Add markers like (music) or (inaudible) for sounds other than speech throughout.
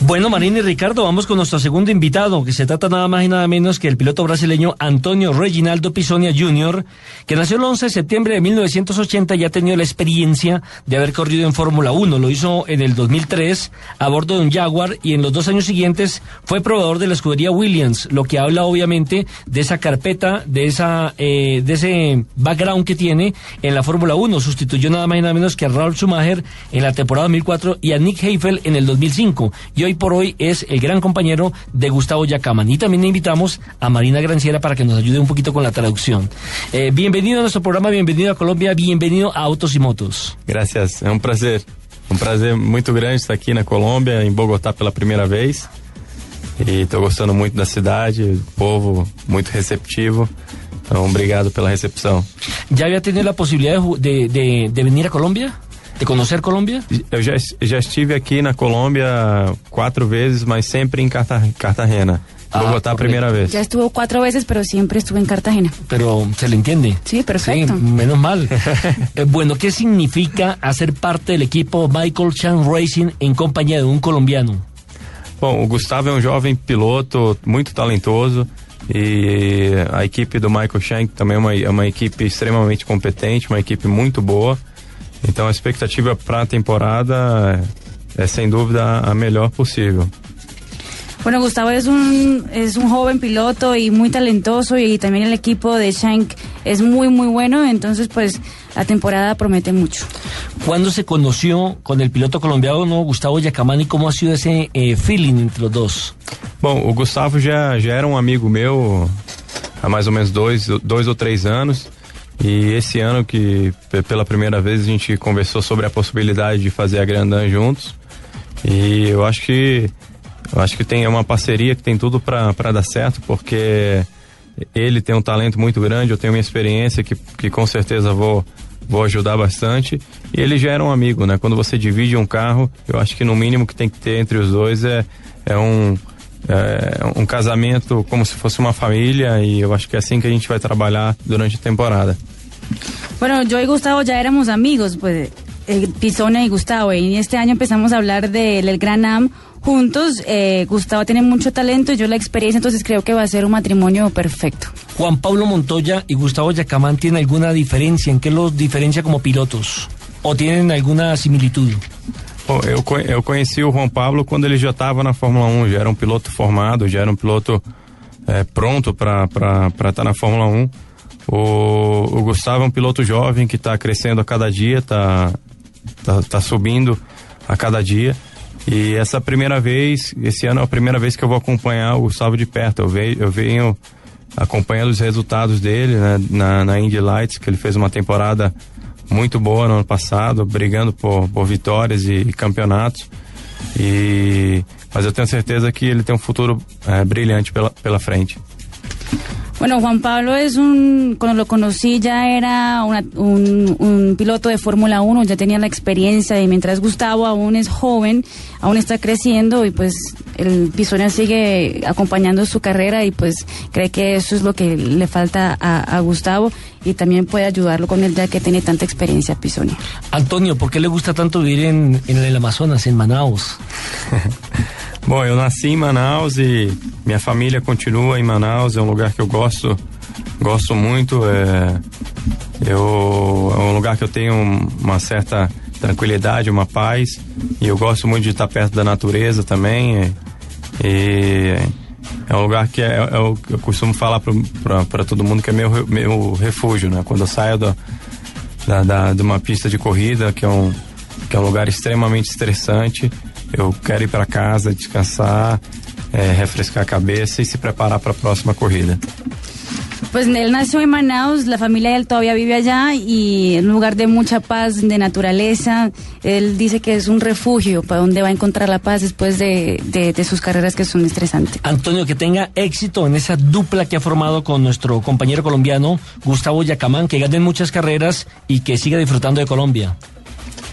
Bueno, Marina y Ricardo, vamos con nuestro segundo invitado, que se trata nada más y nada menos que el piloto brasileño Antonio Reginaldo Pisonia Jr., que nació el 11 de septiembre de 1980 y ha tenido la experiencia de haber corrido en Fórmula 1. Lo hizo en el 2003 a bordo de un Jaguar y en los dos años siguientes fue probador de la escudería Williams, lo que habla obviamente de esa carpeta, de esa, eh, de ese background que tiene en la Fórmula 1. Sustituyó nada más y nada menos que a Ralf Schumacher en la temporada 2004 y a Nick Heifel en el 2005. Y hoy por hoy es el gran compañero de Gustavo Yacaman. Y también invitamos a Marina Granciera para que nos ayude un poquito con la traducción. Eh, bienvenido a nuestro programa, bienvenido a Colombia, bienvenido a Autos y Motos. Gracias, é um prazer. Um prazer muito grande estar aqui na Colômbia, em Bogotá pela primeira vez. E estou gostando muito da cidade, povo muito receptivo. Então, obrigado pela recepção. ¿Ya había tenido la posibilidad de, de, de venir a Colombia? De conhecer Colômbia? Eu já, já estive aqui na Colômbia quatro vezes, mas sempre em Carta, Cartagena. Ah, Bogotá, primera vez. Ya estuvo cuatro veces, pero siempre estuvo en Cartagena. Pero se le entiende. Sí, perfecto. Sí, menos mal. (laughs) eh, bueno, ¿qué significa hacer parte del equipo Michael Chan Racing en compañía de un colombiano? Bom, o Gustavo é um jovem piloto muito talentoso e a equipe do Michael Shank também é uma, é uma equipe extremamente competente, uma equipe muito boa. Então a expectativa para a temporada é, sem dúvida a melhor possível. Bueno, Gustavo es un, es un joven piloto y muy talentoso y también el equipo de Shank es muy, muy bueno, entonces pues la temporada promete mucho. ¿Cuándo se conoció con el piloto colombiano Gustavo Yacamani? ¿Cómo ha sido ese eh, feeling entre los dos? Bom, o Gustavo já, já era um amigo meu há mais ou menos dois, dois ou três anos. E esse ano que pela primeira vez a gente conversou sobre a possibilidade de fazer a Grandan juntos. E eu acho que eu acho que tem uma parceria que tem tudo para dar certo, porque ele tem um talento muito grande, eu tenho uma experiência que, que com certeza vou vou ajudar bastante. E ele já era um amigo, né? Quando você divide um carro, eu acho que no mínimo que tem que ter entre os dois é, é um é um casamento como se fosse uma família e eu acho que é assim que a gente vai trabalhar durante a temporada. Bueno, yo y Gustavo ya éramos amigos, pues eh, Pisone y Gustavo, y este año empezamos a hablar del Gran Am juntos. Eh, Gustavo tiene mucho talento y yo la experiencia, entonces creo que va a ser un matrimonio perfecto. Juan Pablo Montoya y Gustavo Yacamán tienen alguna diferencia, ¿en qué los diferencia como pilotos? ¿O tienen alguna similitud? Eu, eu conheci o Juan Pablo quando ele já estava na Fórmula 1, já era um piloto formado, já era um piloto é, pronto para estar tá na Fórmula 1. O, o, Gustavo é um piloto jovem que está crescendo a cada dia, está tá, tá subindo a cada dia. E essa primeira vez, esse ano é a primeira vez que eu vou acompanhar o Gustavo de perto. Eu venho, eu venho acompanhando os resultados dele né, na, na Indy Lights, que ele fez uma temporada muito boa no ano passado, brigando por, por vitórias e, e campeonatos. E, mas eu tenho certeza que ele tem um futuro é, brilhante pela, pela frente. Bueno, Juan Pablo es un, cuando lo conocí ya era una, un, un, piloto de Fórmula 1, ya tenía la experiencia y mientras Gustavo aún es joven, aún está creciendo y pues el Pisona sigue acompañando su carrera y pues cree que eso es lo que le falta a, a Gustavo y también puede ayudarlo con él ya que tiene tanta experiencia Pisoni. Antonio, ¿por qué le gusta tanto vivir en, en el Amazonas, en Manaus? (laughs) Bom, eu nasci em Manaus e minha família continua em Manaus, é um lugar que eu gosto, gosto muito. É, eu, é um lugar que eu tenho uma certa tranquilidade, uma paz e eu gosto muito de estar perto da natureza também. E, e é um lugar que é, é, eu, eu costumo falar para todo mundo que é meu, meu refúgio, né? Quando eu saio do, da, da, de uma pista de corrida, que é um, que é um lugar extremamente estressante, eu quero ir para casa, descansar, é, refrescar a cabeça e se preparar para a próxima corrida. Pues él nació en Manaus, la familia de él todavía vive allá y es un lugar de mucha paz, de naturaleza. Él dice que es un refugio para donde va a encontrar la paz después de, de, de sus carreras que son estresantes. Antonio, que tenga éxito en esa dupla que ha formado con nuestro compañero colombiano Gustavo Yacamán, que ganen muchas carreras y que siga disfrutando de Colombia.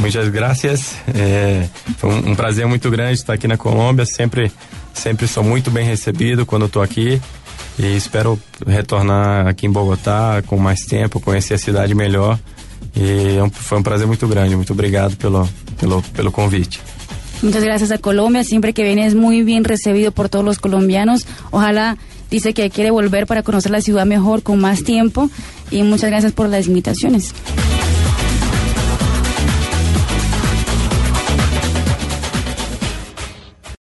Muchas gracias. É, foi um, um, prazer muito grande estar aqui na Colômbia. Sempre, sempre sou muito bem recebido quando estou aqui e espero retornar aqui em Bogotá com mais tempo, conhecer a cidade melhor. E é foi um prazer muito grande. Muito obrigado pelo, pelo, pelo convite. Muchas gracias a Colombia. Siempre que viene es muy bien recibido por todos los colombianos. Ojalá dice que quiere volver para conocer la ciudad mejor, con más tiempo. Y muchas gracias por las invitaciones.